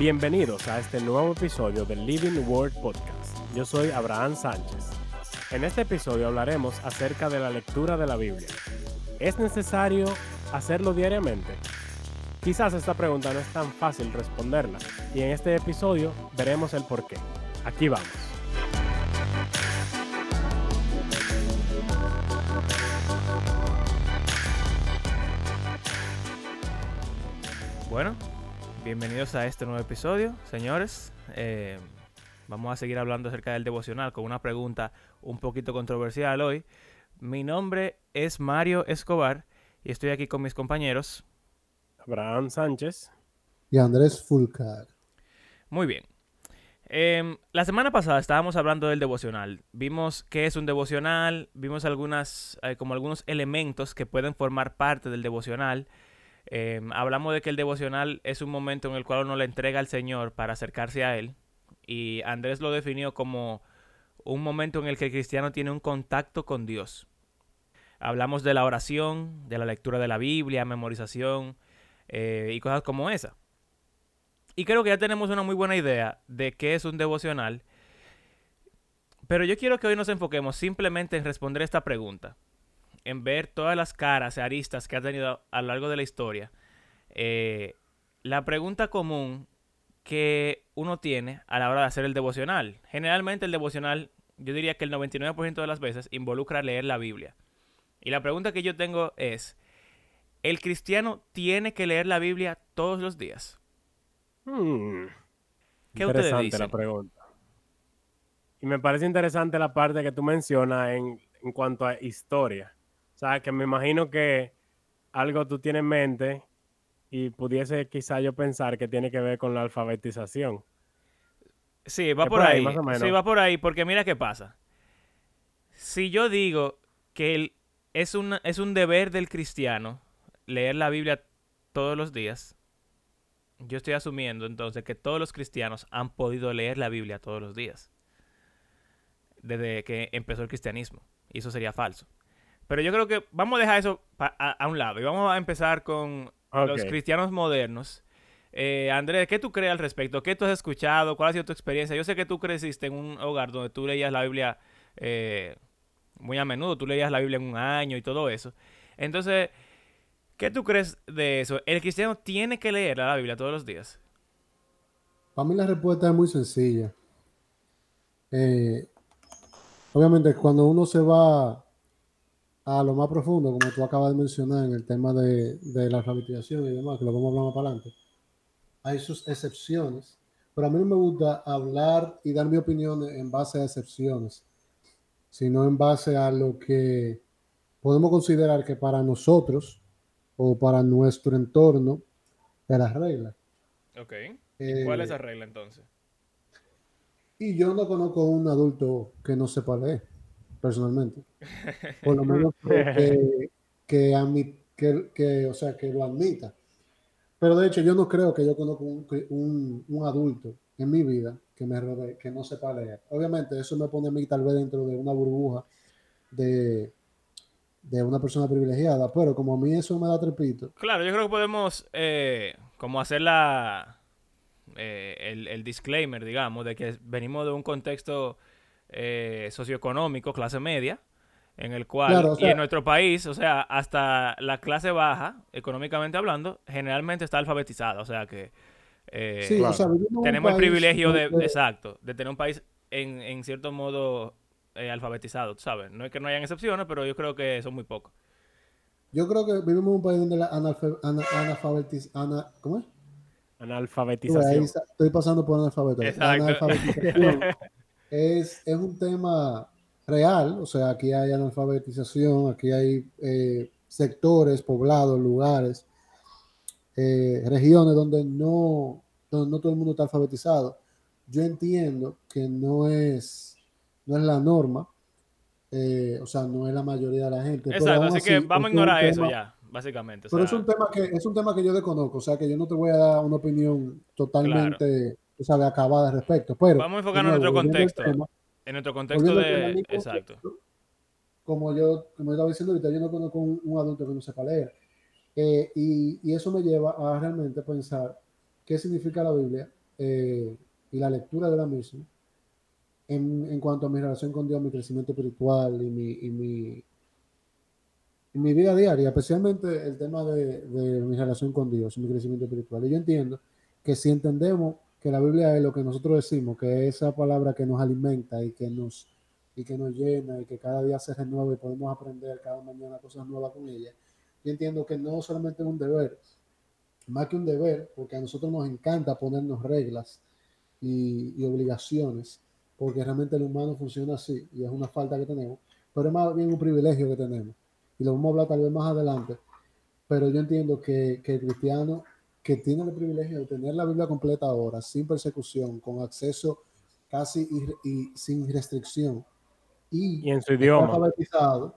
Bienvenidos a este nuevo episodio del Living Word Podcast. Yo soy Abraham Sánchez. En este episodio hablaremos acerca de la lectura de la Biblia. ¿Es necesario hacerlo diariamente? Quizás esta pregunta no es tan fácil responderla y en este episodio veremos el por qué. Aquí vamos. Bueno, bienvenidos a este nuevo episodio, señores. Eh, vamos a seguir hablando acerca del devocional con una pregunta un poquito controversial hoy. Mi nombre es Mario Escobar y estoy aquí con mis compañeros. Abraham Sánchez. Y Andrés Fulcar. Muy bien. Em, la semana pasada estábamos hablando del devocional. Vimos qué es un devocional, vimos algunas, eh, como algunos elementos que pueden formar parte del devocional. Em, hablamos de que el devocional es un momento en el cual uno le entrega al Señor para acercarse a Él. Y Andrés lo definió como un momento en el que el cristiano tiene un contacto con Dios. Hablamos de la oración, de la lectura de la Biblia, memorización eh, y cosas como esa. Y creo que ya tenemos una muy buena idea de qué es un devocional. Pero yo quiero que hoy nos enfoquemos simplemente en responder esta pregunta en ver todas las caras y aristas que ha tenido a lo largo de la historia, eh, la pregunta común que uno tiene a la hora de hacer el devocional. Generalmente el devocional, yo diría que el 99% de las veces involucra leer la Biblia. Y la pregunta que yo tengo es, ¿el cristiano tiene que leer la Biblia todos los días? Hmm. ¿Qué interesante la pregunta. Y me parece interesante la parte que tú mencionas en, en cuanto a historia. O sea, que me imagino que algo tú tienes en mente y pudiese quizá yo pensar que tiene que ver con la alfabetización. Sí, va por, ahí. Sí, va por ahí, porque mira qué pasa. Si yo digo que es, es un deber del cristiano leer la Biblia todos los días, yo estoy asumiendo entonces que todos los cristianos han podido leer la Biblia todos los días. Desde que empezó el cristianismo. Y eso sería falso. Pero yo creo que vamos a dejar eso a, un lado y vamos a empezar con los cristianos modernos. Eh, Andrés, ¿qué tú crees al respecto? ¿Qué tú has escuchado? ¿Cuál ha sido tu experiencia? Yo sé que tú creciste en un hogar donde tú leías la Biblia eh, muy a menudo, tú leías la Biblia en un año y todo eso. Entonces, ¿qué tú crees de eso? ¿El cristiano tiene que leer la Biblia todos los días? Para mí la respuesta es muy sencilla. Eh, obviamente, cuando uno se va a lo más profundo, como tú acabas de mencionar en el tema de, la alfabetización y demás, que lo vamos a hablar más para adelante, hay sus excepciones, pero a mí no me gusta hablar y dar mi opinión en base a excepciones, sino en base a lo que podemos considerar que para nosotros o para nuestro entorno es la regla. Ok. ¿Y ¿Cuál es la regla entonces? Y yo no conozco un adulto que no sepa leer personalmente. Por lo menos que, que, que, o sea, que lo admita. Pero de hecho, yo no creo que yo conozco un, un, adulto en mi vida que me rodee, que no sepa leer. Obviamente, eso me pone a mí tal vez dentro de una burbuja de, de una persona privilegiada, pero como a mí eso me da trepito. Claro, yo creo que podemos eh, como hacer la, eh, el, el, disclaimer, digamos, de que venimos de un contexto eh, socioeconómico, clase media, en el cual, y en nuestro país, o sea, hasta la clase baja, económicamente hablando, generalmente está alfabetizada, o sea que eh, tenemos el privilegio de, exacto, de tener un país en, en cierto modo eh, alfabetizado, ¿sabes? No es que no hayan excepciones, pero yo creo que son muy pocos. Yo creo que vivimos en un país donde la analfabetización, ¿cómo es? Analfabetización. estoy pasando por analfabeto. Exacto. es, es un tema real, o sea, aquí hay analfabetización, aquí hay eh, sectores, poblados, lugares, eh, regiones donde no, donde no todo el mundo está alfabetizado. Yo entiendo que no es, no es la norma, eh, o sea, no es la mayoría de la gente. Exacto, así, que vamos a ignorar eso ya, básicamente. pero es un tema que es un tema que yo desconozco, o sea, que yo no te voy a dar una opinión totalmente acabada al respecto. Pero, Vamos a enfocarnos en nuestro contexto. en nuestro contexto de... Exacto. Como yo, como estaba diciendo ahorita, yo no conozco un, adulto que no sepa leer. Eh, y, y, eso me lleva a realmente pensar qué significa la Biblia eh, y la lectura de la misma en, en, cuanto a mi relación con Dios, mi crecimiento espiritual y mi, y mi, y mi vida diaria, especialmente el tema de, de, mi relación con Dios mi crecimiento espiritual. Y yo entiendo que si entendemos que la Biblia es lo que nosotros decimos, que es esa palabra que nos alimenta y que nos, y que nos llena y que cada día se renueva y podemos aprender cada mañana cosas nuevas con ella, yo entiendo que no solamente es un deber, más que un deber, porque a nosotros nos encanta ponernos reglas y, y obligaciones, porque realmente el humano funciona así y es una falta que tenemos, pero es más bien un privilegio que tenemos. Y lo vamos a hablar tal vez más adelante, pero yo entiendo que, que el cristiano que tiene el privilegio de tener la Biblia completa ahora, sin persecución, con acceso casi y, y sin restricción, y, y en su idioma. alfabetizado,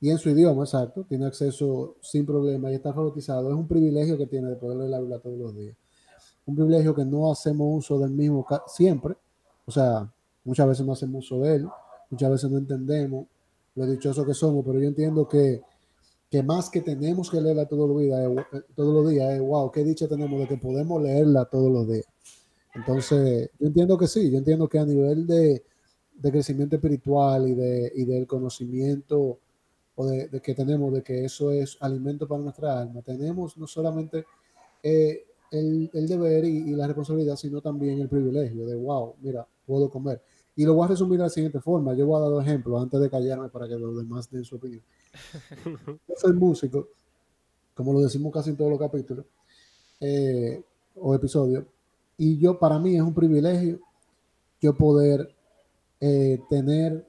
y en su idioma, exacto, tiene acceso sin problema y está alfabetizado, es un privilegio que tiene de poder leer la Biblia todos los días. Un privilegio que no hacemos uso del mismo siempre, o sea, muchas veces no hacemos uso de él, muchas veces no entendemos lo dichosos que somos, pero yo entiendo que, que más que tenemos que leerla todos los días, eh, todos los días, wow, qué dicha tenemos de que podemos leerla todos los días. Entonces, yo entiendo que sí, yo entiendo que a nivel de, de crecimiento espiritual y, de, y del conocimiento o de, que tenemos de que eso es alimento para nuestra alma, tenemos no solamente eh, el, el, deber y, y, la responsabilidad, sino también el privilegio de, wow, mira, puedo comer. Y lo voy a resumir de la siguiente forma. Yo voy a dar dos ejemplos antes de callarme para que los demás den su opinión. Yo soy músico, como lo decimos casi en todos los capítulos eh, o episodios, y yo, para mí es un privilegio yo poder eh, tener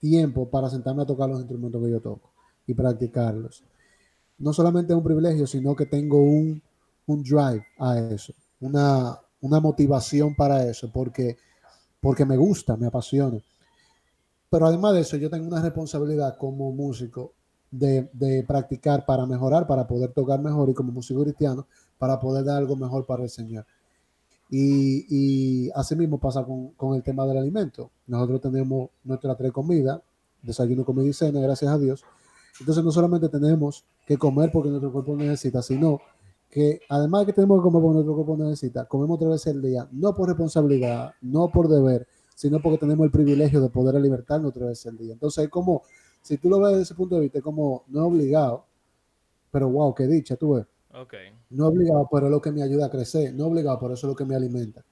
tiempo para sentarme a tocar los instrumentos que yo toco y practicarlos. No solamente es un privilegio, sino que tengo un, un drive a eso, una, una motivación para eso, porque, porque me gusta, me apasiona. Pero además de eso, yo tengo una responsabilidad como músico de, de, practicar para mejorar, para poder tocar mejor y como músico cristiano, para poder dar algo mejor para el Señor. Y, y así mismo pasa con, con, el tema del alimento. Nosotros tenemos nuestra tres comidas, desayuno, comida y cena, gracias a Dios. Entonces no solamente tenemos que comer porque nuestro cuerpo necesita, sino que además de que tenemos que comer porque nuestro cuerpo necesita, comemos otra vez el día, no por responsabilidad, no por deber, sino porque tenemos el privilegio de poder alimentarnos otra vez el día. Entonces es como, si tú lo ves desde ese punto de vista, es como no obligado, pero wow, qué dicha, tú ves. Okay. No obligado, pero es lo que me ayuda a crecer. No obligado, pero eso es lo que me alimenta.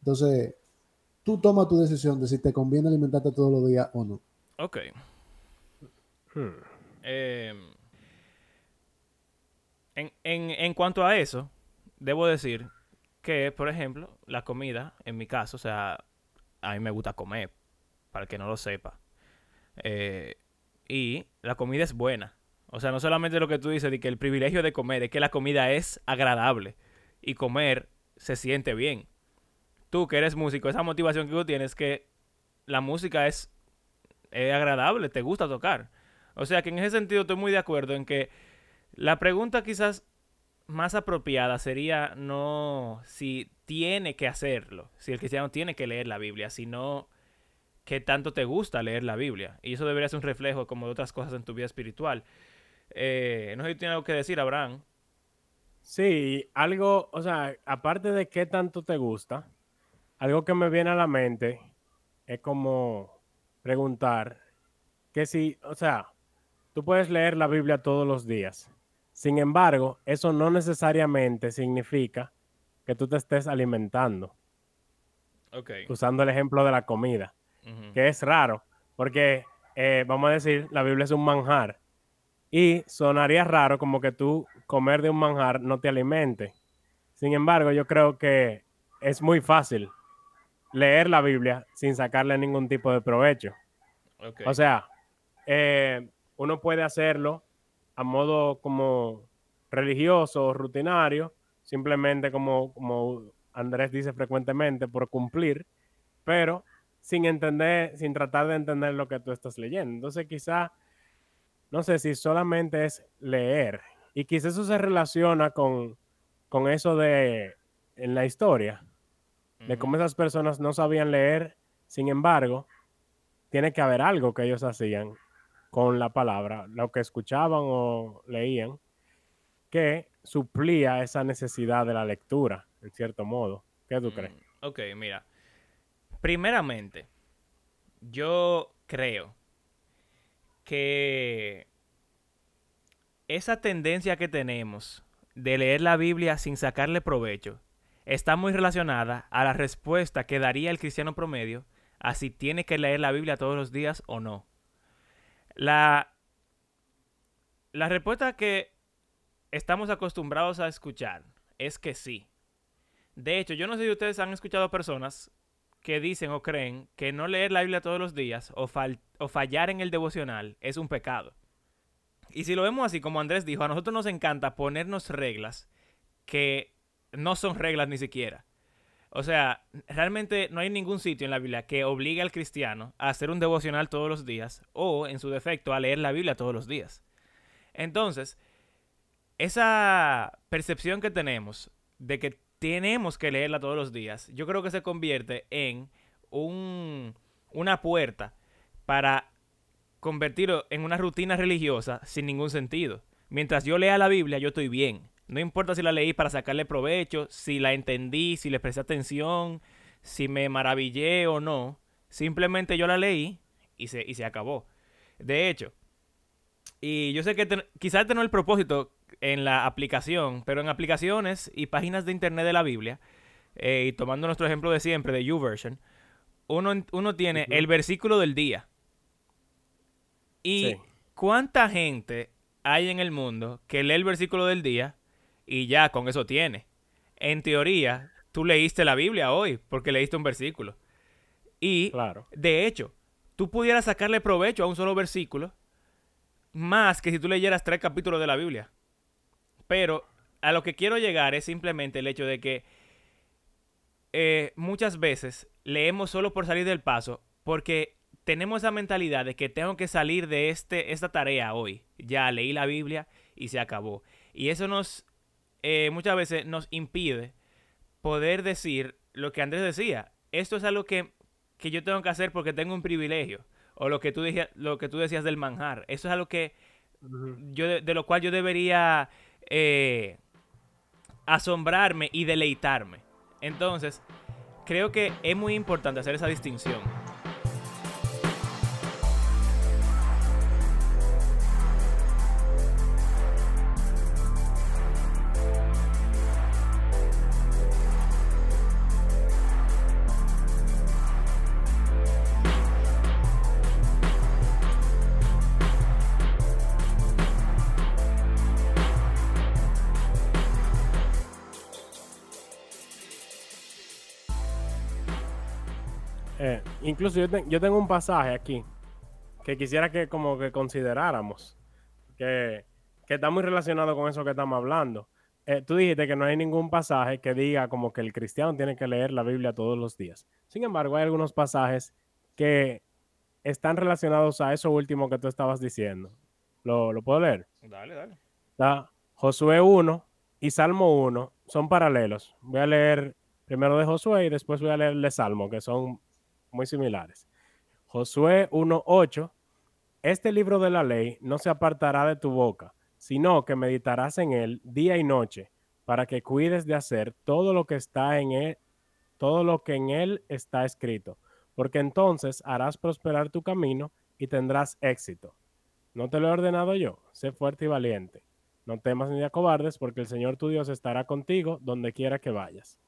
Entonces, tú tomas tu decisión de si te conviene alimentarte todos los días o no. Ok. Hmm. Eh, en, en, en, cuanto a eso, debo decir que, por ejemplo, la comida, en mi caso, o sea, a mí me gusta comer, para el que no lo sepa. Eh, y la comida es buena. O sea, no solamente lo que tú dices de que el privilegio de comer, es que la comida es agradable y comer se siente bien. Tú que eres músico, esa motivación que tú tienes que la música es, es agradable, te gusta tocar. O sea que en ese sentido estoy muy de acuerdo en que la pregunta quizás más apropiada sería no si tiene que hacerlo, si el cristiano tiene que leer la Biblia, sino qué tanto te gusta leer la Biblia. Y eso debería ser un reflejo como de otras cosas en tu vida espiritual. Eh, no sé si tiene algo que decir, Abraham. Sí, algo, o sea, aparte de qué tanto te gusta, algo que me viene a la mente es como preguntar que si, o sea, tú puedes leer la Biblia todos los días. Sin embargo, eso no necesariamente significa que tú te estés alimentando. Okay. Usando el ejemplo de la comida, uh -huh. que es raro, porque eh, vamos a decir, la Biblia es un manjar. Y sonaría raro como que tú comer de un manjar no te alimente. Sin embargo, yo creo que es muy fácil leer la Biblia sin sacarle ningún tipo de provecho. Okay. O sea, eh, uno puede hacerlo a modo como religioso o rutinario, simplemente como, como Andrés dice frecuentemente, por cumplir, pero sin entender, sin tratar de entender lo que tú estás leyendo. Entonces, quizá no sé si solamente es leer. Y quizás eso se relaciona con, con eso de en la historia, uh -huh. de cómo esas personas no sabían leer, sin embargo, tiene que haber algo que ellos hacían con la palabra, lo que escuchaban o leían, que suplía esa necesidad de la lectura, en cierto modo, ¿Qué tú crees? Mm, ok, mira. Primeramente, yo creo que esa tendencia que tenemos de leer la Biblia sin sacarle provecho está muy relacionada a la respuesta que daría el cristiano promedio a si tiene que leer la Biblia todos los días o no. La, la respuesta que estamos acostumbrados a escuchar es que sí. De hecho, yo no sé si ustedes han escuchado personas que dicen o creen que no leer la Biblia todos los días o, o fallar en el devocional es un pecado. Y si lo vemos así, como Andrés dijo, a nosotros nos encanta ponernos reglas que no son reglas ni siquiera. O sea, realmente no hay ningún sitio en la Biblia que obligue al cristiano a hacer un devocional todos los días o, en su defecto, a leer la Biblia todos los días. Entonces, esa percepción que tenemos de que tenemos que leerla todos los días, yo creo que se convierte en un, una puerta para convertirlo en una rutina religiosa sin ningún sentido. Mientras yo lea la Biblia, yo estoy bien. No importa si la leí para sacarle provecho, si la entendí, si le presté atención, si me maravillé o no. Simplemente yo la leí y se, y se acabó. De hecho, y yo sé que quizás este no es el propósito en la aplicación, pero en aplicaciones y páginas de internet de la Biblia, eh, y tomando nuestro ejemplo de siempre de YouVersion, uno, uno tiene el versículo del día. ¿Y cuánta gente hay en el mundo que lee el versículo del día y ya con eso tiene. En teoría, tú leíste la Biblia hoy porque leíste un versículo. Y, claro. de hecho, tú pudieras sacarle provecho a un solo versículo más que si tú leyeras tres capítulos de la Biblia. Pero a lo que quiero llegar es simplemente el hecho de que eh, muchas veces leemos solo por salir del paso porque tenemos esa mentalidad de que tengo que salir de este, esta tarea hoy. Ya leí la Biblia y se acabó. Y eso nos eh, muchas veces nos impide poder decir lo que Andrés decía. Esto es algo que, que yo tengo que hacer porque tengo un privilegio. O lo que tú, decías, lo que tú decías del manjar. Eso es algo que yo de, lo cual yo debería eh, asombrarme y deleitarme. Entonces, creo que es muy importante hacer esa distinción. Incluso yo, tengo un pasaje aquí que quisiera que como que consideráramos, que, está muy relacionado con eso que estamos hablando. Eh, tú dijiste que no hay ningún pasaje que diga como que el cristiano tiene que leer la Biblia todos los días. Sin embargo, hay algunos pasajes que están relacionados a eso último que tú estabas diciendo. ¿Lo, puedo leer? Dale, dale. Josué 1 y Salmo 1 son paralelos. Voy a leer primero de Josué y después voy a leer de Salmo, que son muy similares. Josué 1.8, este libro de la ley no se apartará de tu boca, sino que meditarás en él día y noche, para que cuides de hacer todo lo que está en él, todo lo que en él está escrito, porque entonces harás prosperar tu camino y tendrás éxito. No te lo he ordenado yo, sé fuerte y valiente. No temas ni acobardes, porque el Señor tu Dios estará contigo donde quiera que vayas.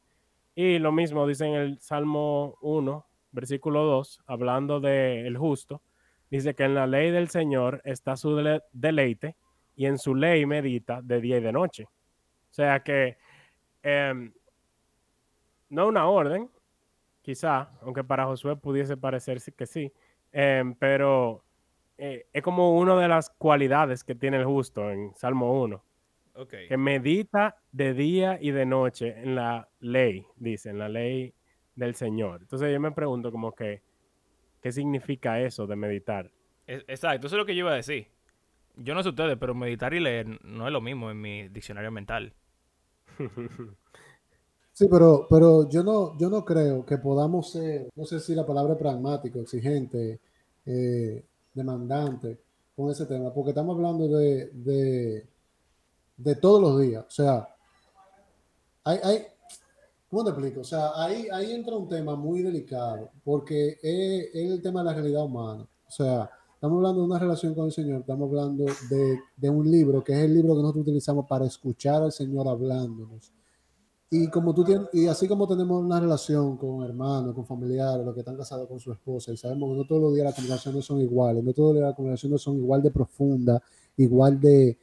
Y lo mismo dice en el Salmo 1, versículo 2, hablando del justo, dice que en la ley del Señor está su deleite y en su ley medita de día y de noche. O sea que em, no una orden, quizá, aunque para Josué pudiese parecer que sí, em, pero eh, es como una de las cualidades que tiene el justo en Salmo 1. Que medita de día y de noche en la ley, dice, en la ley del Señor. Entonces yo me pregunto como que, ¿qué significa eso de meditar? Exacto, eso es lo que yo iba a decir. Yo no sé ustedes, pero meditar y leer no es lo mismo en mi diccionario mental. Sí, pero, pero yo no, yo no creo que podamos ser, no sé si la palabra pragmático, exigente, eh, demandante con ese tema, porque estamos hablando de, de, de todos los días. O sea, hay, hay, ¿Cómo te explico? O sea, ahí, entra un tema muy delicado, porque es, el tema de la realidad humana. O sea, estamos hablando de una relación con el Señor, estamos hablando de, un libro, que es el libro que nosotros utilizamos para escuchar al Señor hablándonos. Y, como tú tienes, y así como tenemos una relación con hermanos, con familiares, los que están casados con su esposa, y sabemos que no todos los días las conversaciones son iguales, no todos los días las conversaciones son igual de profundas, igual de,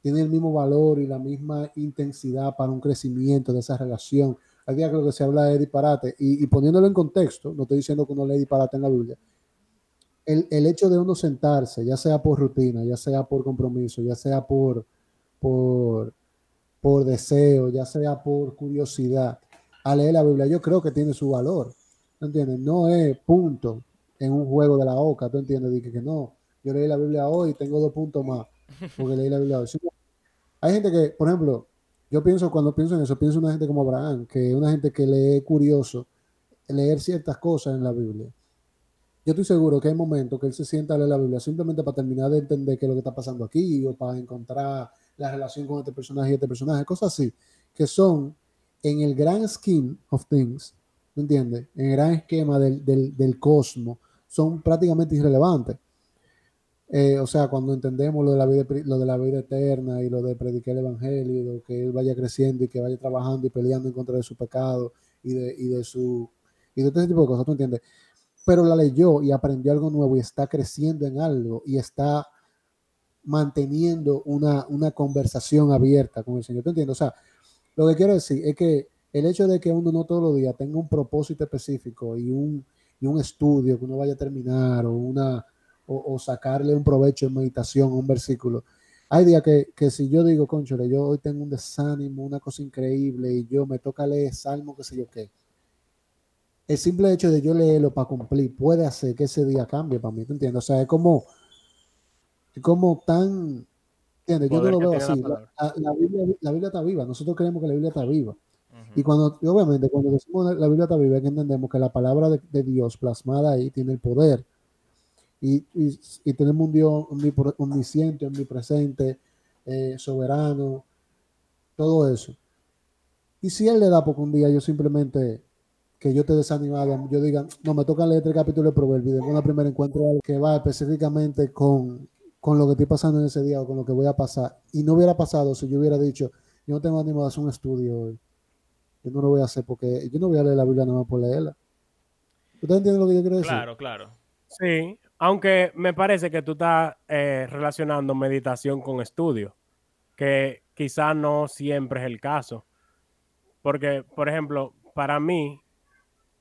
tienen el mismo valor y la misma intensidad para un crecimiento de esa relación. Hay días que que se habla de disparate, y, poniéndolo en contexto, no estoy diciendo que uno lee disparate en la Biblia, el, el, hecho de uno sentarse, ya sea por rutina, ya sea por compromiso, ya sea por, por por deseo, ya sea por curiosidad, a leer la Biblia, yo creo que tiene su valor. ¿tú entiendes? No es punto en un juego de la OCA, ¿tú entiendes? Dije que no, yo leí la Biblia hoy y tengo dos puntos más porque leí la Biblia hoy. Hay gente que, por ejemplo, yo pienso, cuando pienso en eso, pienso en una gente como Abraham, que es una gente que lee curioso leer ciertas cosas en la Biblia. Yo estoy seguro que hay momentos que él se sienta a leer la Biblia simplemente para terminar de entender qué es lo que está pasando aquí o para encontrar la relación con este personaje y este personaje, cosas así, que son en el gran scheme of things, ¿me entiendes? En el gran esquema del, del, del cosmos, son prácticamente irrelevantes. Eh, o sea, cuando entendemos lo de, la vida, lo de la vida eterna y lo de predicar el evangelio, lo que él vaya creciendo y que vaya trabajando y peleando en contra de su pecado y de, y de su y de este tipo de cosas, ¿tú entiendes? Pero la leyó y aprendió algo nuevo y está creciendo en algo y está manteniendo una, una conversación abierta con el Señor. ¿Te entiendes? O sea, lo que quiero decir es que el hecho de que uno no todos los días tenga un propósito específico y un, y un estudio que uno vaya a terminar o, una, o, o sacarle un provecho en meditación a un versículo, hay días que, que, si yo digo, conchole, yo hoy tengo un desánimo, una cosa increíble, y yo me toca leer salmo, qué sé yo qué. El simple hecho de yo leerlo para cumplir puede hacer que ese día cambie para mí, ¿te entiendes? O sea, es como, como tan, ¿entiendes? Yo no lo veo así. La, la, Biblia, la, Biblia, está viva, nosotros creemos que la Biblia está viva. Uh -huh. Y cuando, obviamente, cuando decimos la Biblia está viva, es que entendemos que la palabra de, de Dios plasmada ahí tiene el poder. Y, y, y tenemos un Dios omnisciente, omnipresente, eh, soberano, todo eso. Y si Él le da porque un día yo simplemente que yo te desanimado, yo diga, no, me toca leer el capítulo de Proverbios, de una primera encuentro que va específicamente con, con lo que estoy pasando en ese día o con lo que voy a pasar. Y no hubiera pasado si yo hubiera dicho, yo no tengo ánimo de hacer un estudio hoy. Yo no lo voy a hacer porque yo no voy a leer la Biblia nada más por leerla. ¿Usted entiende lo que yo quiero decir? Claro, claro. Sí, aunque me parece que tú estás eh, relacionando meditación con estudio, que quizá no siempre es el caso. Porque, por ejemplo, para mí,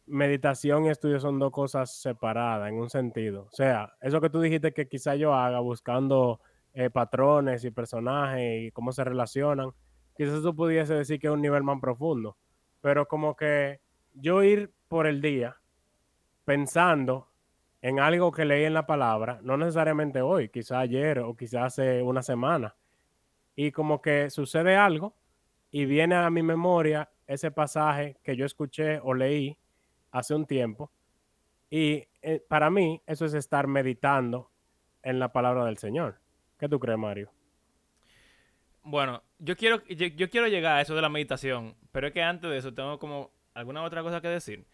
meditación y estudio son dos cosas separadas en un sentido. O sea, eso que tú dijiste que quizá yo haga buscando eh, patrones y personajes y cómo se relacionan, quizás tú pudiese decir que es un nivel más profundo. Pero como que yo ir por el día pensando en algo que leí en la palabra, no necesariamente hoy, quizá ayer o quizá hace una semana, y como que sucede algo y viene a mi memoria ese pasaje que yo escuché o leí hace un tiempo, y eh, para mí eso es estar meditando en la palabra del Señor. ¿Qué tú crees, Mario? Bueno, yo quiero, yo, yo quiero llegar a eso de la meditación, pero es que antes de eso tengo como alguna otra cosa que decir.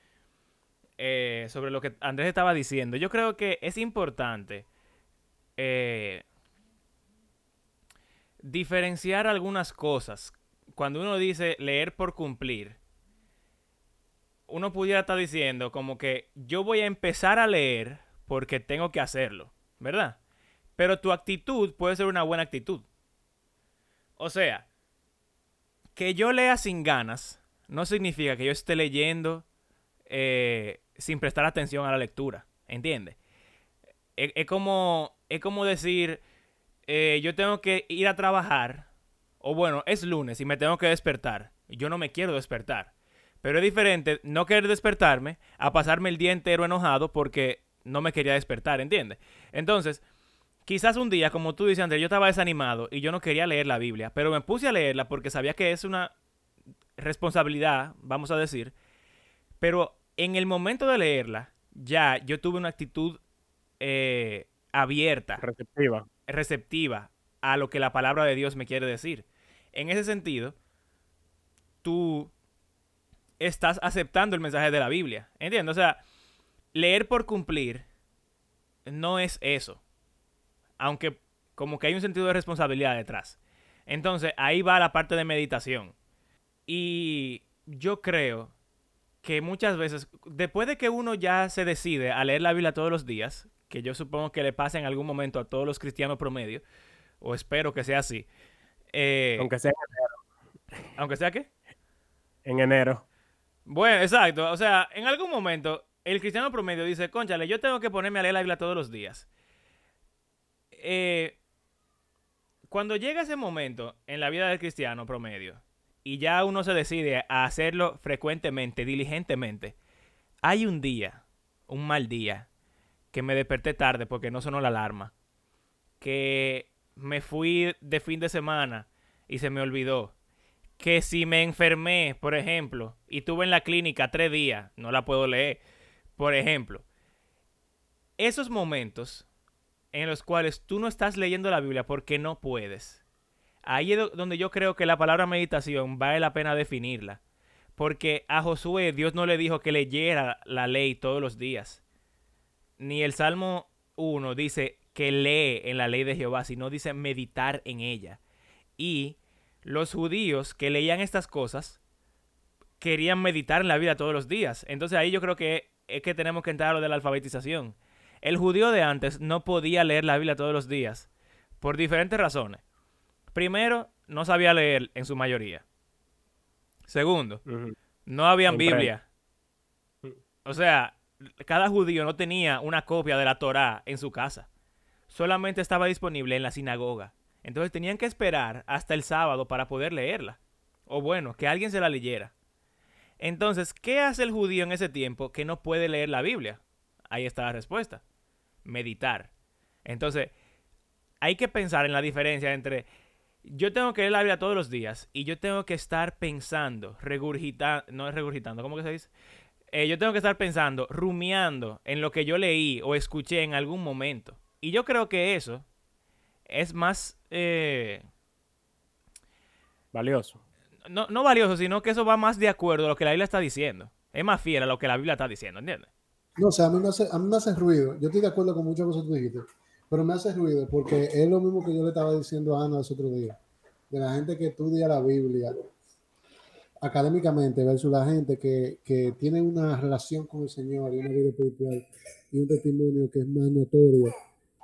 Eh, sobre lo que Andrés estaba diciendo. Yo creo que es importante eh, diferenciar algunas cosas. Cuando uno dice leer por cumplir, uno pudiera estar diciendo como que yo voy a empezar a leer porque tengo que hacerlo, ¿verdad? Pero tu actitud puede ser una buena actitud. O sea, que yo lea sin ganas no significa que yo esté leyendo eh, sin prestar atención a la lectura, ¿entiendes? Es, como, es como decir, eh, yo tengo que ir a trabajar, o bueno, es lunes y me tengo que despertar. Yo no me quiero despertar. Pero es diferente no querer despertarme a pasarme el día entero enojado porque no me quería despertar, ¿entiendes? Entonces, quizás un día, como tú dices, Andrés, yo estaba desanimado y yo no quería leer la Biblia, pero me puse a leerla porque sabía que es una responsabilidad, vamos a decir. Pero en el momento de leerla, ya yo tuve una actitud eh, abierta. Receptiva. Receptiva a lo que la palabra de Dios me quiere decir. En ese sentido, tú estás aceptando el mensaje de la Biblia. ¿Entiendes? O sea, leer por cumplir no es eso. Aunque como que hay un sentido de responsabilidad detrás. Entonces, ahí va la parte de meditación. Y yo creo que muchas veces, después de que uno ya se decide a leer la Biblia todos los días, que yo supongo que le pasa en algún momento a todos los cristianos promedio, o espero que sea así. Eh, aunque sea en enero. ¿Aunque sea qué? En enero. Bueno, exacto. O sea, en algún momento el cristiano promedio dice, conchale, yo tengo que ponerme a leer la Biblia todos los días. Eh, cuando llega ese momento en la vida del cristiano promedio y ya uno se decide a hacerlo frecuentemente, diligentemente, hay un día, un mal día, que me desperté tarde porque no sonó la alarma, que me fui de fin de semana y se me olvidó, que si me enfermé, por ejemplo, y tuve en la clínica tres días, no la puedo leer, por ejemplo, esos momentos en los cuales tú no estás leyendo la Biblia porque no puedes. Ahí es donde yo creo que la palabra meditación vale la pena definirla. Porque a Josué Dios no le dijo que leyera la ley todos los días. Ni el Salmo 1 dice que lee en la ley de Jehová, sino dice meditar en ella. Y los judíos que leían estas cosas querían meditar en la vida todos los días. Entonces ahí yo creo que es que tenemos que entrar a lo de la alfabetización. El judío de antes no podía leer la Biblia todos los días por diferentes razones. Primero, no sabía leer en su mayoría. Segundo, no habían Biblia. O sea, cada judío no tenía una copia de la Torá en su casa. Solamente estaba disponible en la sinagoga. Entonces tenían que esperar hasta el sábado para poder leerla. O bueno, que alguien se la leyera. Entonces, ¿qué hace el judío en ese tiempo que no puede leer la Biblia? Ahí está la respuesta. Meditar. Entonces, hay que pensar en la diferencia entre yo tengo que leer la Biblia todos los días y yo tengo que estar pensando, regurgitando, no es regurgitando, ¿cómo que se dice? Eh, yo tengo que estar pensando, rumiando en lo que yo leí o escuché en algún momento. Y yo creo que eso es más... Eh, valioso. No, no valioso, sino que eso va más de acuerdo a lo que la Biblia está diciendo. Es más fiel a lo que la Biblia está diciendo, ¿entiendes? No, o sea, a mí, me hace, a mí me hace ruido. Yo estoy de acuerdo con muchas cosas que tú dijiste, pero me hace ruido porque es lo mismo que yo le estaba diciendo a Ana ese otro día, de la gente que estudia la Biblia académicamente versus la gente que, que tiene una relación con el Señor y una vida espiritual y un testimonio que es más notorio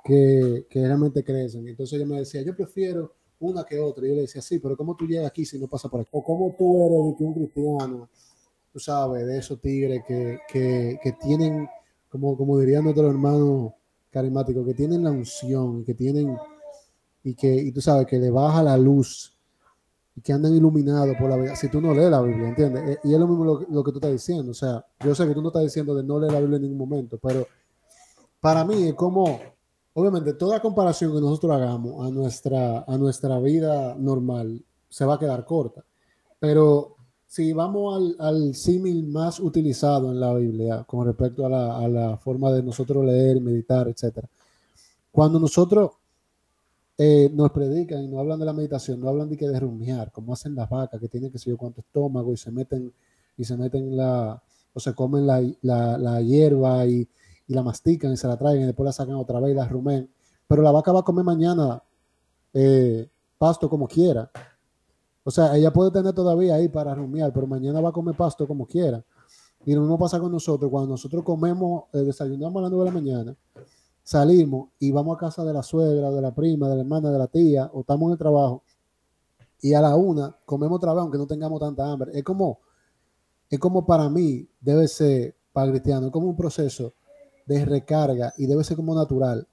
que, que realmente crecen. Entonces ella me decía, yo prefiero una que otra. Y yo le decía, sí, pero ¿cómo tú llegas aquí si no pasa por aquí? O ¿cómo tú eres un cristiano tú sabes, de esos tigres que, que, que tienen, como, como dirían nuestros hermanos carismáticos, que tienen la unción, que tienen, y que, y tú sabes, que le baja la luz y que andan iluminados por la vida. Si tú no lees la Biblia, ¿entiendes? Eh, y es lo mismo lo, que tú estás diciendo. O sea, yo sé que tú no estás diciendo de no leer la Biblia en ningún momento, pero para mí es como, obviamente, toda comparación que nosotros hagamos a nuestra, a nuestra vida normal se va a quedar corta. Pero si vamos al, al símil más utilizado en la Biblia con respecto a la, a la, forma de nosotros leer, meditar, etc. Cuando nosotros eh, nos predican y nos hablan de la meditación, no hablan de que de rumiar, como hacen las vacas que tienen que sé yo cuánto estómago y se meten y se meten la o se comen la, la, hierba y, y, la mastican y se la traen y después la sacan otra vez y la rumen. Pero la vaca va a comer mañana eh, pasto como quiera o sea, ella puede tener todavía ahí para rumiar, pero mañana va a comer pasto como quiera. Y lo mismo pasa con nosotros. Cuando nosotros comemos, eh, desayunamos a las 9 de la mañana, salimos y vamos a casa de la suegra, de la prima, de la hermana, de la tía, o estamos en el trabajo, y a la una comemos otra vez, aunque no tengamos tanta hambre. Es como, es como para mí, debe ser, para cristiano, es como un proceso de recarga y debe ser como natural.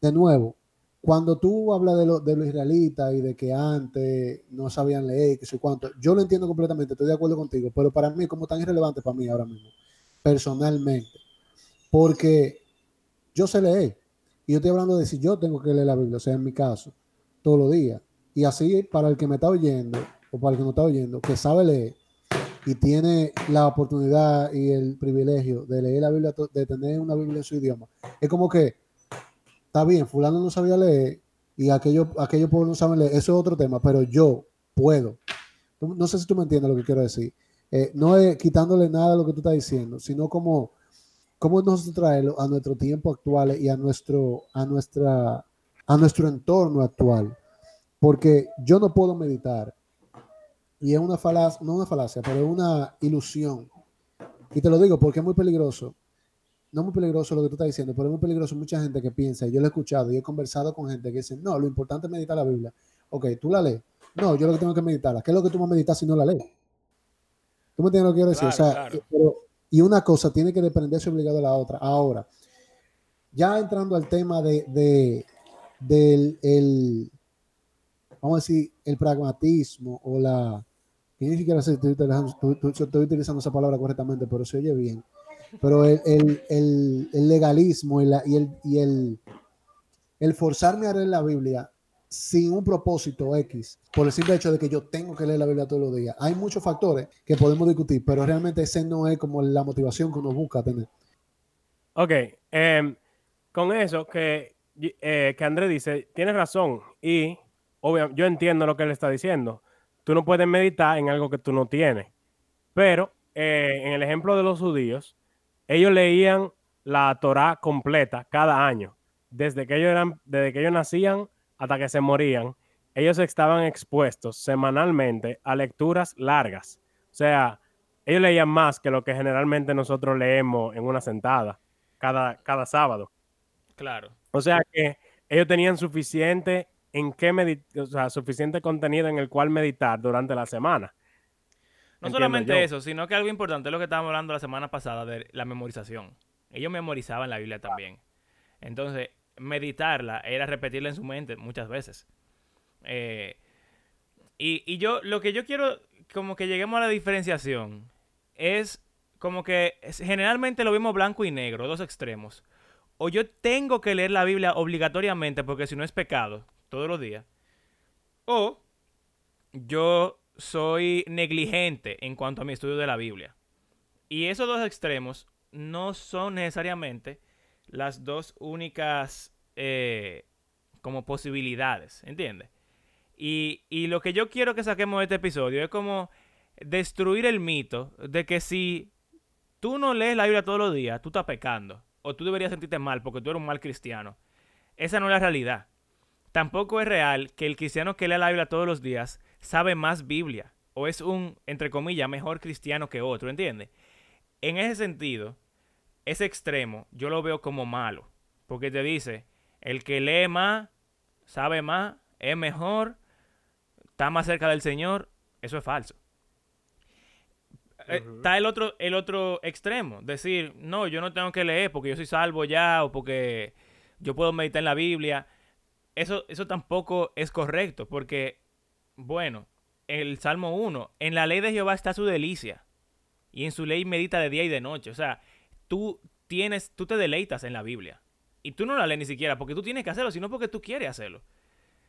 De nuevo, cuando tú hablas de, lo, de los israelitas y de que antes no sabían leer, que sé cuánto, yo lo entiendo completamente, estoy de acuerdo contigo, pero para mí como tan irrelevante para mí ahora mismo, personalmente, porque yo sé leer, y yo estoy hablando de si yo tengo que leer la Biblia, o sea, en mi caso, todos los días, y así para el que me está oyendo, o para el que no está oyendo, que sabe leer, y tiene la oportunidad y el privilegio de leer la Biblia, de tener una Biblia en su idioma, es como que está bien, fulano no sabía leer y aquellos aquello pueblos no saben leer, eso es otro tema, pero yo puedo. No sé si tú me entiendes lo que quiero decir. eh, no quitándole nada a lo que tú estás diciendo, sino como cómo nosotros traerlo a nuestro tiempo actual y a nuestro, a nuestra, a nuestro entorno actual. Porque yo no puedo meditar. Y es una falacia, no una falacia, pero es una ilusión. Y te lo digo porque es muy peligroso. No muy peligroso lo que tú estás diciendo, pero es muy peligroso mucha gente que piensa, y yo lo he escuchado y he conversado con gente que dice, no, lo importante es meditar la Biblia. Ok, tú la lees. No, yo lo que tengo que meditarla. ¿Qué es lo que tú vas a meditar si no la lees? ¿Tú me entiendes lo que quiero decir? o sea, y una cosa tiene que desprenderse obligado de la otra. Ahora, ya entrando al tema de, de del el, vamos a decir, el pragmatismo o la, que ni siquiera sé si estoy utilizando, estoy utilizando esa palabra correctamente, pero se oye bien. Pero el, el, el, legalismo y, la, y, el, el, forzarme a leer la Biblia sin un propósito X, por el simple hecho de que yo tengo que leer la Biblia todos los días. Hay muchos factores que podemos discutir, pero realmente ese no es como la motivación que uno busca tener. Ok, em, con eso que, eh, que Andrés dice, tienes razón y obviamente yo entiendo lo que él está diciendo. Tú no puedes meditar en algo que tú no tienes, pero eh, en el ejemplo de los judíos, ellos leían la Torah completa cada año, desde que ellos eran, desde que ellos nacían hasta que se morían, ellos estaban expuestos semanalmente a lecturas largas. O sea, ellos leían más que lo que generalmente nosotros leemos en una sentada cada, cada sábado. Claro. O sea que ellos tenían suficiente en qué o sea, suficiente contenido en el cual meditar durante la semana. No solamente eso, sino que algo importante es lo que estábamos hablando la semana pasada de la memorización. Ellos memorizaban la Biblia también. Entonces, meditarla era repetirla en su mente muchas veces. Eh, y, yo, lo que yo quiero, como que lleguemos a la diferenciación, es como que generalmente lo vemos blanco y negro, dos extremos. O yo tengo que leer la Biblia obligatoriamente porque si no es pecado, todos los días. O yo soy negligente en cuanto a mi estudio de la Biblia. Y esos dos extremos no son necesariamente las dos únicas eh, como posibilidades, ¿entiendes? Y, y lo que yo quiero que saquemos de este episodio es como destruir el mito de que si tú no lees la Biblia todos los días, tú estás pecando. O tú deberías sentirte mal porque tú eres un mal cristiano. Esa no es la realidad. Tampoco es real que el cristiano que lee la Biblia todos los días sabe más Biblia. O es un, entre comillas, mejor cristiano que otro, ¿entiendes? En ese sentido, ese extremo yo lo veo como malo. Porque te dice, el que lee más, sabe más, es mejor, está más cerca del Señor. Eso es falso. Eh, está el otro, el otro extremo. Decir, no, yo no tengo que leer porque yo soy salvo ya o porque yo puedo meditar en la Biblia. Eso, eso tampoco es correcto porque, bueno, el Salmo 1, en la ley de Jehová está su delicia y en su ley medita de día y de noche. O sea, tú tienes, tú te deleitas en la Biblia. Y tú no la lees ni siquiera porque tú tienes que hacerlo, sino porque tú quieres hacerlo.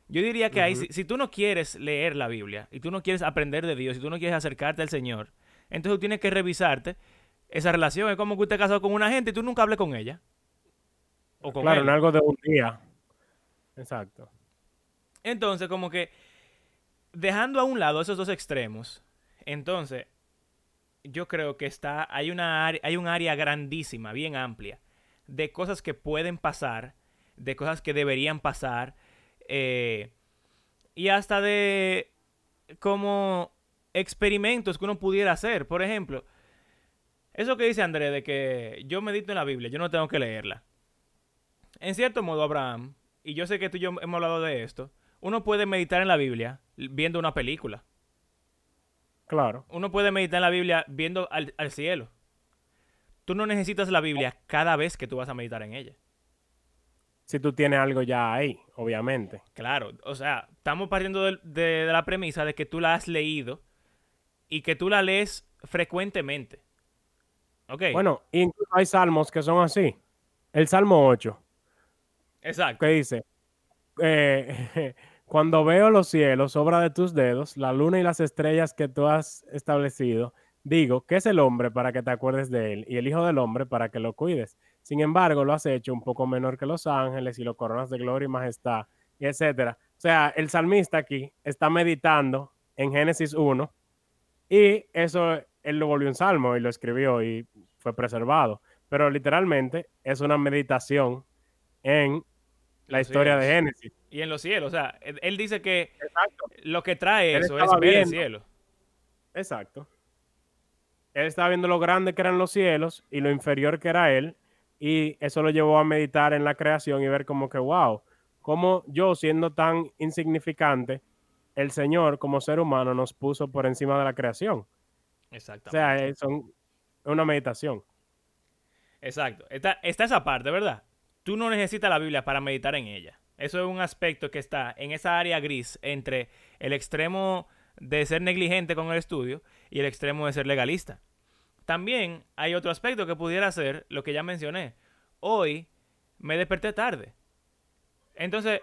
Yo diría que si, tú no quieres leer la Biblia y tú no quieres aprender de Dios y tú no quieres acercarte al Señor, entonces tú tienes que revisarte esa relación. Es como que usted casado con una gente y tú nunca hables con ella. O con claro, en algo de un día. Exacto. Entonces, como que dejando a un lado esos dos extremos, entonces yo creo que está, hay, una, hay un área grandísima, bien amplia, de cosas que pueden pasar, de cosas que deberían pasar, eh, y hasta de como experimentos que uno pudiera hacer. Por ejemplo, eso que dice André de que yo medito en la Biblia, yo no tengo que leerla. En cierto modo, Abraham, y yo sé que tú y yo hemos hablado de esto, uno puede meditar en la Biblia viendo una película. Claro. Uno puede meditar en la Biblia viendo al, cielo. Tú no necesitas la Biblia cada vez que tú vas a meditar en ella. Si tú tienes algo ya ahí, obviamente. Claro, o sea, estamos partiendo de, la premisa de que tú la has leído y que tú la lees frecuentemente. Ok. Bueno, incluso hay salmos que son así. El Salmo 8. Exacto. ¿Qué dice? Eh, Cuando veo los cielos, obra de tus dedos, la luna y las estrellas que tú has establecido, digo, ¿qué es el hombre para que te acuerdes de él? Y el Hijo del Hombre para que lo cuides. Sin embargo, lo has hecho un poco menor que los ángeles y lo coronas de gloria y majestad, etcétera. O sea, el salmista aquí está meditando en Génesis 1 y eso él lo volvió un salmo y lo escribió y fue preservado. Pero literalmente es una meditación en la historia de Génesis. Y en los cielos, o sea, él dice que lo que trae eso es ver el cielo. Exacto. Él estaba viendo lo grande que eran los cielos y lo inferior que era él, y eso lo llevó a meditar en la creación y ver como que, wow, como yo siendo tan insignificante, el Señor como ser humano nos puso por encima de la creación. Exacto. O sea, es una meditación. Exacto. Está, está esa parte, ¿verdad? Tú no necesitas la Biblia para meditar en ella. Eso es un aspecto que está en esa área gris entre el extremo de ser negligente con el estudio y el extremo de ser legalista. También hay otro aspecto que pudiera ser lo que ya mencioné. Hoy me desperté tarde. Entonces,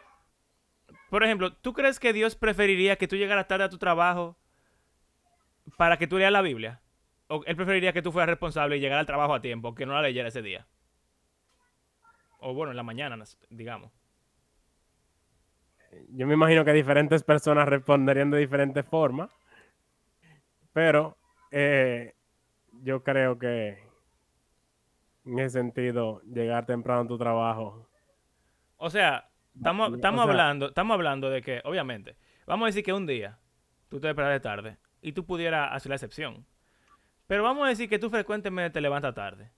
por ejemplo, ¿tú crees que Dios preferiría que tú llegaras tarde a tu trabajo para que tú leas la Biblia? ¿O él preferiría que tú fueras responsable y llegara al trabajo a tiempo, que no la leyera ese día? O bueno, en la mañana, digamos. Yo me imagino que diferentes personas responderían de diferentes formas. Pero eh, yo creo que en ese sentido, llegar temprano a tu trabajo. O sea, estamos, estamos hablando, estamos hablando de que, obviamente, vamos a decir que un día tú te de tarde y tú pudieras hacer la excepción. Pero vamos a decir que tú frecuentemente te levantas tarde.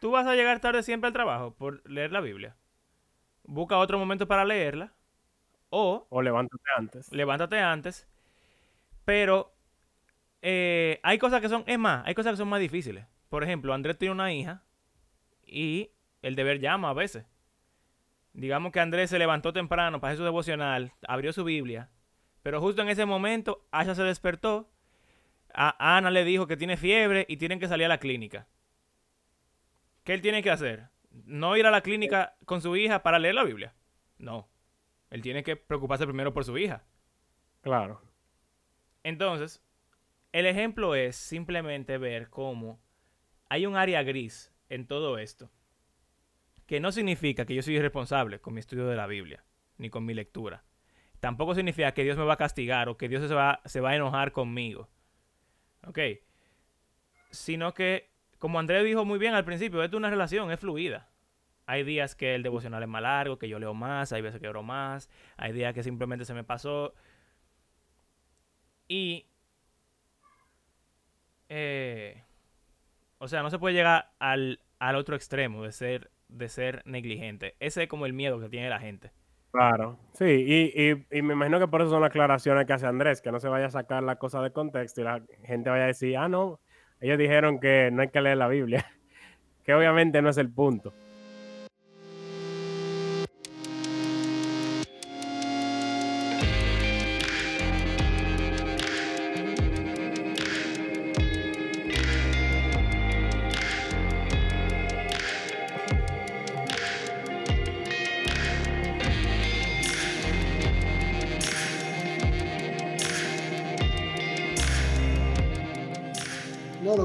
Tú vas a llegar tarde siempre al trabajo por leer la Biblia. Busca otro momento para leerla. O, o levántate antes. Levántate antes. Pero eh, hay cosas que son, es más, hay cosas que son más difíciles. Por ejemplo, Andrés tiene una hija y el deber llama a veces. Digamos que Andrés se levantó temprano para hacer su devocional, abrió su Biblia, pero justo en ese momento Asha se despertó, a Ana le dijo que tiene fiebre y tienen que salir a la clínica. ¿Qué él tiene que hacer? No ir a la clínica con su hija para leer la Biblia. No. Él tiene que preocuparse primero por su hija. Claro. Entonces, el ejemplo es simplemente ver cómo hay un área gris en todo esto. Que no significa que yo soy irresponsable con mi estudio de la Biblia, ni con mi lectura. Tampoco significa que Dios me va a castigar o que Dios se va, se va a enojar conmigo. ¿Ok? Sino que, como Andrés dijo muy bien al principio, esto es una relación, es fluida. Hay días que el devocional es más largo, que yo leo más, hay veces que oro más, hay días que simplemente se me pasó. Y eh, o sea, no se puede llegar al, otro extremo de ser, de ser negligente. Ese es como el miedo que tiene la gente. Claro, sí, y, y, me imagino que por eso son las aclaraciones que hace Andrés, que no se vaya a sacar la cosa de contexto y la gente vaya a decir, ah, no, ellos dijeron que no hay que leer la Biblia, que obviamente no es el punto.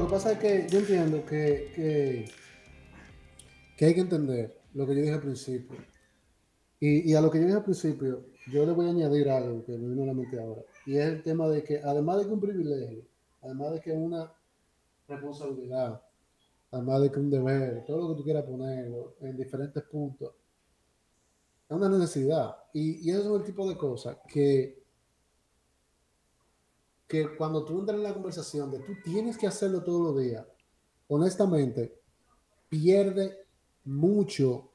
Pasa que yo entiendo que, que, hay que entender lo que yo dije al principio. Y, a lo que yo dije al principio, yo le voy a añadir algo que me vino a la mente ahora. Y es el tema de que, además de que un privilegio, además de que una responsabilidad, además de que un deber, todo lo que tú quieras poner en diferentes puntos, es una necesidad. Y, y eso es el tipo de cosas que que cuando tú entras en la conversación de tú tienes que hacerlo todos los días, honestamente, pierde mucho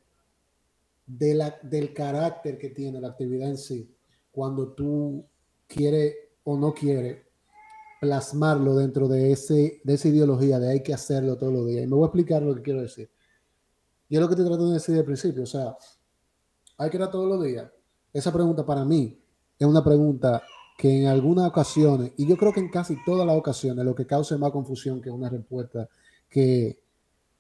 de la, del carácter que tiene la actividad en sí cuando tú quieres o no quieres plasmarlo dentro de, ese, de esa ideología de hay que hacerlo todos los días. Y me voy a explicar lo que quiero decir. Y es lo que te trato de decir al principio. O sea, hay que ir todos los días. Esa pregunta para mí es una pregunta que en algunas ocasiones, y yo creo que en casi todas las ocasiones, lo que causa más confusión que una respuesta que,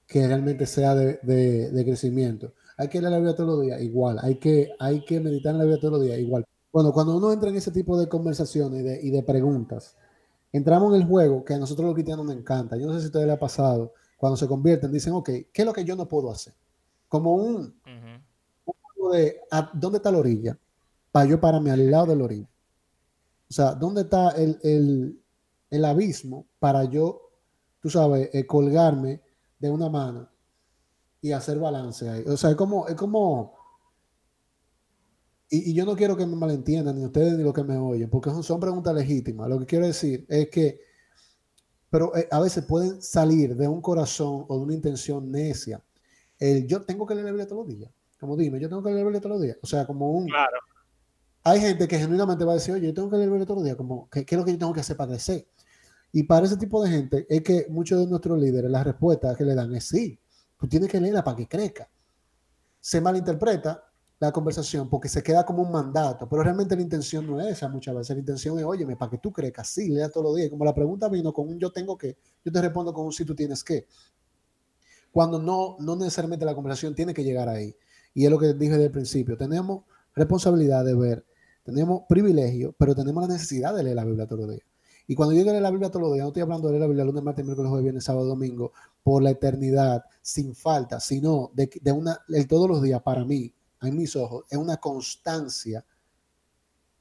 que realmente sea de, de, crecimiento. Hay que leer la Biblia todos los días, igual. Hay que, hay que meditar en la Biblia todos los días, igual. Bueno, cuando uno entra en ese tipo de conversaciones y de, y de preguntas, entramos en el juego que a nosotros los cristianos nos encanta. Yo no sé si a ustedes les ha pasado. Cuando se convierten, dicen, ok, ¿qué es lo que yo no puedo hacer? Como un, un de, ¿dónde está la orilla? Para yo pararme al lado de la orilla. O sea, ¿dónde está el, abismo para yo tú sabes, eh, colgarme de una mano y hacer balance ahí. O sea, es como, es como, y, yo no quiero que me malentiendan, ni ustedes ni los que me oyen, porque son, son preguntas legítimas. Lo que quiero decir es que, pero eh, a veces pueden salir de un corazón o de una intención necia. El yo tengo que leer la Biblia todos los días. Como dime, yo tengo que leer la Biblia todos los días. O sea, como un... Claro. Hay gente que genuinamente va a decir, oye, yo tengo que leer los días. Como, ¿qué, ¿qué, es lo que yo tengo que hacer para crecer? Y para ese tipo de gente es que muchos de nuestros líderes, la respuesta que le dan es sí, tú tienes que leerla para que crezca. Se malinterpreta la conversación porque se queda como un mandato, pero realmente la intención no es esa muchas veces. La intención es, óyeme, para que tú crezcas, sí, lea todos los días. como la pregunta vino con un yo tengo que, yo te respondo con un si tú tienes que. Cuando no, no necesariamente la conversación tiene que llegar ahí. Y es lo que dije desde el principio. Tenemos responsabilidad de ver, tenemos privilegio, pero tenemos la necesidad de leer la Biblia todos los días. Y cuando yo leo la Biblia todos los días, no estoy hablando de leer la Biblia lunes, martes, miércoles, jueves, viernes, sábado, domingo, por la eternidad, sin falta, sino de, de una, el todos los días para mí, en mis ojos, es una constancia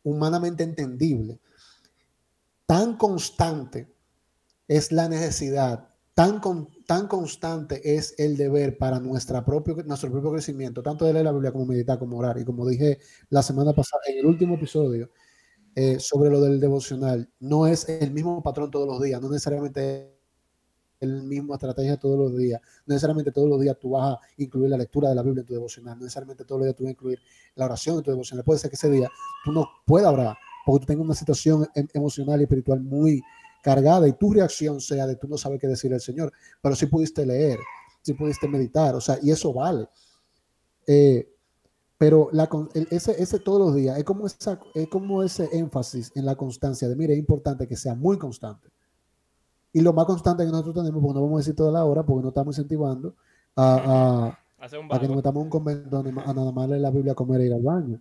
humanamente entendible. Tan constante es la necesidad, tan, tan constante es el deber para nuestra propio, nuestro propio crecimiento, tanto de leer la Biblia como meditar, como orar. Y como dije la semana pasada, en el último episodio, eh, sobre lo del devocional. No es el mismo patrón todos los días, no necesariamente el mismo estrategia todos los días. No necesariamente todos los días tú vas a incluir la lectura de la Biblia en tu devocional. No necesariamente todos los días tú vas a incluir la oración en tu devocional. Puede ser que ese día tú no puedas orar porque tú tengas una situación em, emocional y espiritual muy cargada y tu reacción sea de tú no sabes qué decir al Señor, pero sí pudiste leer, sí pudiste meditar, o sea, y eso vale. Eh, pero la, ese, ese todos los días es como, esa, es como ese énfasis en la constancia de, mire, es importante que sea muy constante. Y lo más constante que nosotros tenemos, porque no vamos a decir toda la hora, porque no estamos incentivando a, a, que nos metamos en un convento a nada más leer la Biblia, comer e ir al baño.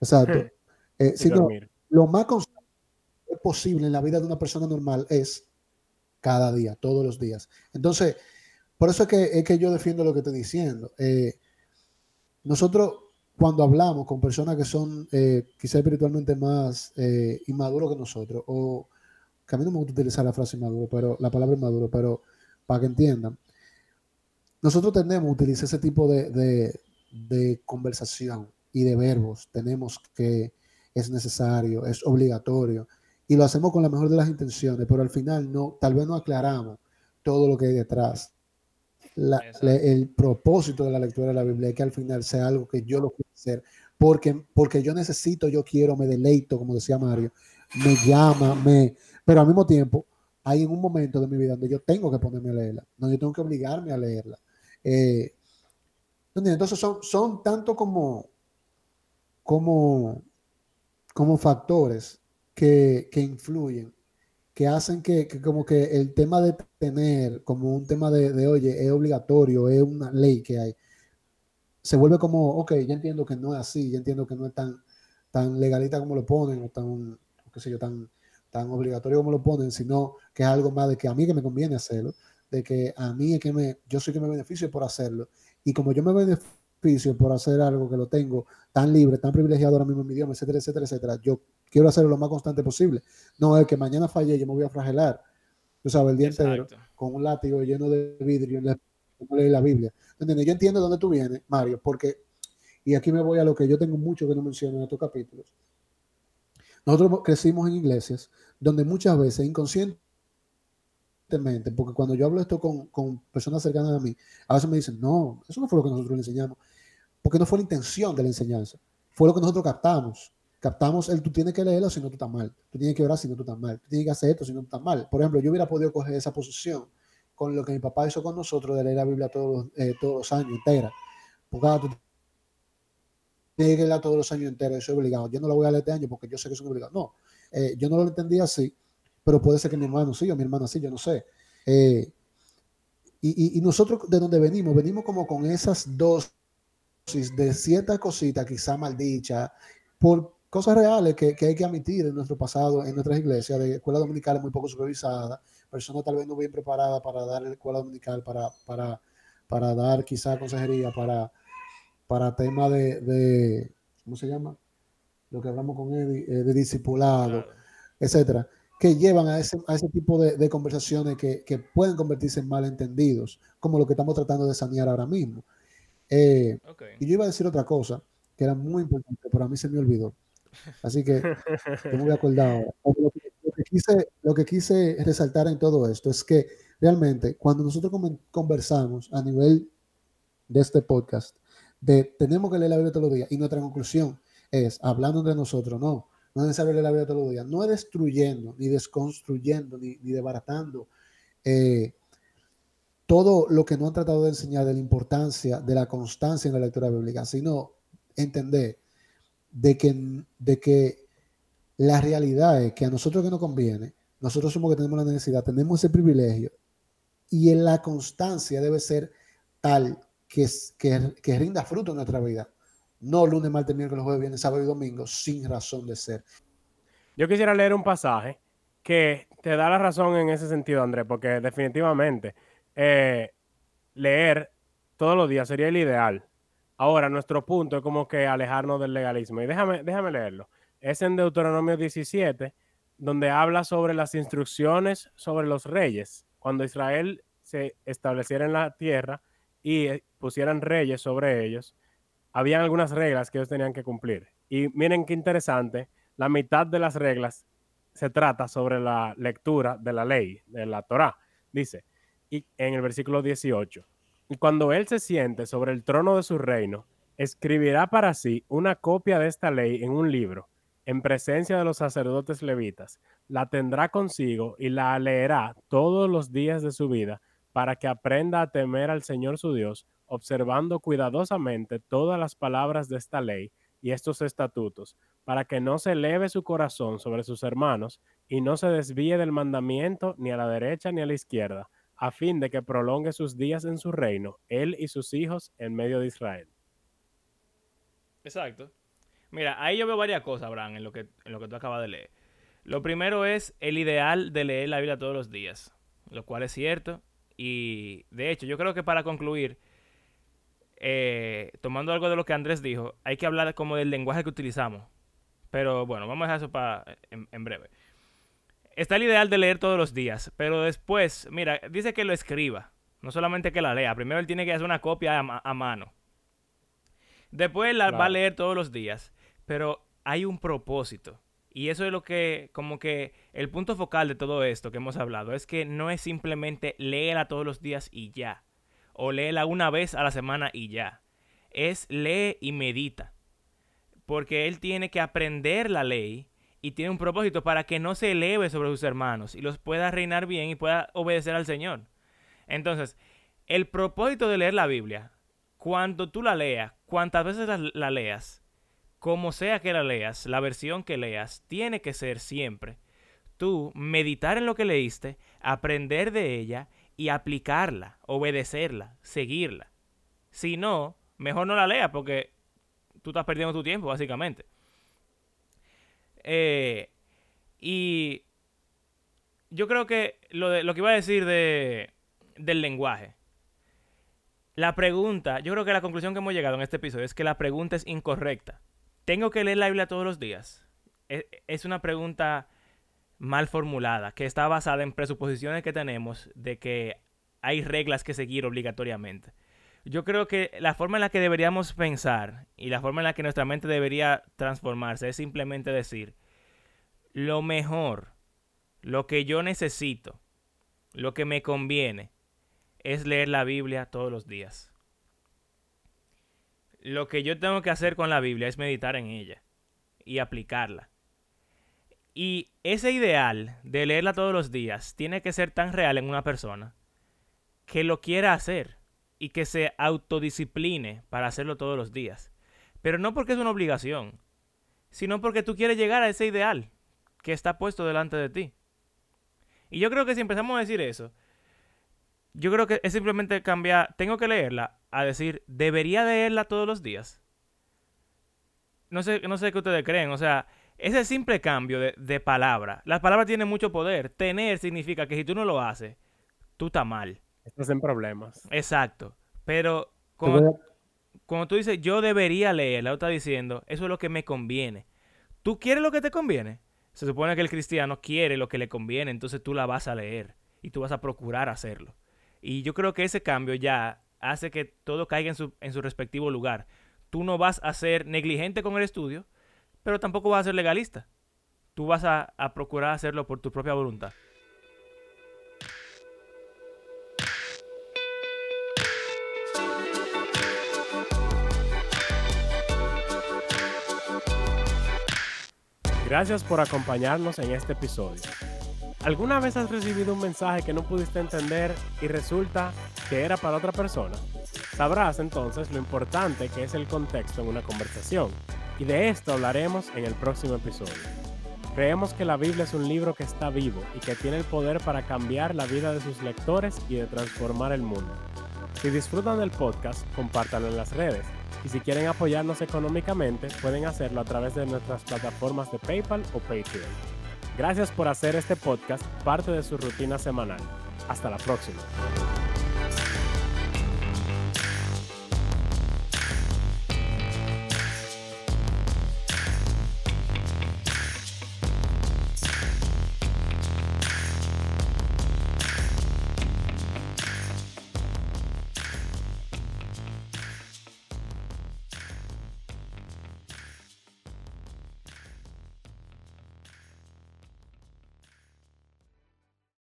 Exacto. Eh, sino, lo más constante posible en la vida de una persona normal es cada día, todos los días. Entonces, por eso es que, es que yo defiendo lo que estoy diciendo. Eh, nosotros cuando hablamos con personas que son eh, quizá espiritualmente más eh, inmaduros que nosotros, o que a mí no me gusta utilizar la frase inmaduro, pero la palabra inmaduro, pero para que entiendan, nosotros tenemos que utilizar ese tipo de, de conversación y de verbos. Tenemos que es necesario, es obligatorio, y lo hacemos con la mejor de las intenciones, pero al final no, tal vez no aclaramos todo lo que hay detrás. El propósito de la lectura de la Biblia es que al final sea algo que yo lo quiero hacer, porque, porque yo necesito, yo quiero, me deleito, como decía Mario, me llama, me, pero al mismo tiempo hay un momento de mi vida donde yo tengo que ponerme a leerla, donde yo tengo que obligarme a leerla. Eh, entonces son, son tanto como, como, como factores que, que influyen que hacen que, como que el tema de tener como un tema de, oye, es obligatorio, es una ley que hay, se vuelve como, ok, ya entiendo que no es así, ya entiendo que no es tan, tan legalita como lo ponen, o tan, qué sé yo, tan, tan obligatorio como lo ponen, sino que es algo más de que a mí que me conviene hacerlo, de que a mí es que me, yo soy que me beneficio por hacerlo, y como yo me beneficio por hacer algo que lo tengo tan libre, tan privilegiado ahora mismo en mi idioma, etcétera, etcétera, etcétera, yo quiero hacerlo lo más constante posible. No es que mañana falle, yo me voy a fragelar, tú sabes, el día entero, con un látigo lleno de vidrio en la, Biblia. ¿Entiendes? Yo entiendo dónde tú vienes, Mario, porque, y aquí me voy a lo que yo tengo mucho que no menciono en estos capítulos. Nosotros crecimos en iglesias donde muchas veces inconscientemente, porque cuando yo hablo esto con, con, personas cercanas a mí, a veces me dicen, no, eso no fue lo que nosotros le enseñamos, porque no fue la intención de la enseñanza, fue lo que nosotros captamos captamos el tú tienes que leerlo si no tú estás mal, tú tienes que orar si no tú estás mal, tú tienes que hacer eto si no tú estás mal. Por ejemplo, yo hubiera podido coger esa posición con lo que mi papá hizo con nosotros de leer la Biblia todos, eh, todos los años entera. Porque ah, tienes que leerla todos los años enteros, eso es obligado. Yo no la voy a leer este año porque yo sé que es obligado. No, eh, yo no lo entendía así, pero puede ser que mi hermano sí o mi hermana sí, yo no sé. Eh, y, y, nosotros de donde venimos, venimos como con esas dosis de ciertas cositas, quizá maldichas, por cosas reales que, hay que admitir en nuestro pasado, en nuestras iglesias, de escuela dominical muy poco supervisada, personas tal vez no bien preparadas para dar la escuela dominical, para, para, para dar quizá consejería, para, para tema de, ¿cómo se llama? Lo que hablamos con Eddie, eh, de discipulado, etcétera. que llevan a ese, a ese tipo de, de conversaciones que, que, pueden convertirse en malentendidos, como lo que estamos tratando de sanear ahora mismo. Eh, okay. Y yo iba a decir otra cosa que era muy importante, pero a mí se me olvidó. Así que me voy a acordar ahora. Lo que, lo, que quise, lo que quise resaltar en todo esto es que realmente cuando nosotros conversamos a nivel de este podcast, de tenemos que leer la Biblia todos los días, y nuestra conclusión es, hablando de nosotros, no, no es necesario leer la Biblia todos los días, no es destruyendo, ni desconstruyendo, ni, ni desbaratando eh, todo lo que no han tratado de enseñar de la importancia de la constancia en la lectura bíblica, sino entender de que, de que la realidad es que a nosotros que nos conviene, nosotros somos que tenemos la necesidad, tenemos ese privilegio y en la constancia debe ser tal que, que, que rinda fruto en nuestra vida. No lunes, martes, miércoles, jueves, viernes, sábado y domingo, sin razón de ser. Yo quisiera leer un pasaje que te da la razón en ese sentido, Andrés, porque definitivamente eh, leer todos los días sería el ideal. Ahora, nuestro punto es como que alejarnos del legalismo. Y déjame, déjame leerlo. Es en Deuteronomio 17, donde habla sobre las instrucciones sobre los reyes. Cuando Israel se estableciera en la tierra y eh, pusieran reyes sobre ellos, habían algunas reglas que ellos tenían que cumplir. Y miren qué interesante, la mitad de las reglas se trata sobre la lectura de la ley, de la Torá. Dice, y en el versículo 18, cuando él se siente sobre el trono de su reino, escribirá para sí una copia de esta ley en un libro, en presencia de los sacerdotes levitas, la tendrá consigo y la leerá todos los días de su vida, para que aprenda a temer al Señor su Dios, observando cuidadosamente todas las palabras de esta ley y estos estatutos, para que no se eleve su corazón sobre sus hermanos y no se desvíe del mandamiento ni a la derecha ni a la izquierda, a fin de que prolongue sus días en su reino, él y sus hijos en medio de Israel. Exacto. Mira, ahí yo veo varias cosas, Abraham, en lo que, en lo que tú acabas de leer. Lo primero es el ideal de leer la Biblia todos los días, lo cual es cierto. Y de hecho, yo creo que para concluir, eh, tomando algo de lo que Andrés dijo, hay que hablar como del lenguaje que utilizamos. Pero bueno, vamos a dejar eso para en, breve. Está el ideal de leer todos los días, pero después, mira, dice que lo escriba, no solamente que la lea. Primero él tiene que hacer una copia a, mano. Después la va a leer todos los días, pero hay un propósito. Y eso es lo que, como que el punto focal de todo esto que hemos hablado, es que no es simplemente leerla todos los días y ya o léela una vez a la semana y ya. Es lee y medita. Porque él tiene que aprender la ley y tiene un propósito para que no se eleve sobre sus hermanos y los pueda reinar bien y pueda obedecer al Señor. Entonces, el propósito de leer la Biblia, cuando tú la leas, cuantas veces la, la leas, como sea que la leas, la versión que leas, tiene que ser siempre tú meditar en lo que leíste, aprender de ella y aplicarla, obedecerla, seguirla. Si no, mejor no la leas porque tú estás perdiendo tu tiempo, básicamente. Eh, y yo creo que lo, de, lo que iba a decir de, del lenguaje. La pregunta, yo creo que la conclusión que hemos llegado en este episodio es que la pregunta es incorrecta. ¿Tengo que leer la Biblia todos los días? Es, es una pregunta mal formulada, que está basada en presuposiciones que tenemos de que hay reglas que seguir obligatoriamente. Yo creo que la forma en la que deberíamos pensar y la forma en la que nuestra mente debería transformarse es simplemente decir, lo mejor, lo que yo necesito, lo que me conviene, es leer la Biblia todos los días. Lo que yo tengo que hacer con la Biblia es meditar en ella y aplicarla. Y ese ideal de leerla todos los días tiene que ser tan real en una persona que lo quiera hacer y que se autodiscipline para hacerlo todos los días. Pero no porque es una obligación, sino porque tú quieres llegar a ese ideal que está puesto delante de ti. Y yo creo que si empezamos a decir eso, yo creo que es simplemente cambiar, tengo que leerla, a decir, debería leerla todos los días. No sé, no sé qué ustedes creen, o sea, ese simple cambio de, de palabra. Las palabras tienen mucho poder. Tener significa que si tú no lo haces, tú estás mal. Estás en problemas. Exacto. Pero cuando, tú dices, yo debería leer, la otra está diciendo, eso es lo que me conviene. ¿Tú quieres lo que te conviene? Se supone que el cristiano quiere lo que le conviene, entonces tú la vas a leer y tú vas a procurar hacerlo. Y yo creo que ese cambio ya hace que todo caiga en su, en su respectivo lugar. Tú no vas a ser negligente con el estudio, pero tampoco vas a ser legalista. Tú vas a, a procurar hacerlo por tu propia voluntad. Gracias por acompañarnos en este episodio. ¿Alguna vez has recibido un mensaje que no pudiste entender y resulta que era para otra persona? Sabrás entonces lo importante que es el contexto en una conversación, y de esto hablaremos en el próximo episodio. Creemos que la Biblia es un libro que está vivo y que tiene el poder para cambiar la vida de sus lectores y de transformar el mundo. Si disfrutan del podcast, compártanlo en las redes y si quieren apoyarnos económicamente, pueden hacerlo a través de nuestras plataformas de PayPal o Patreon. Gracias por hacer este podcast parte de su rutina semanal. Hasta la próxima.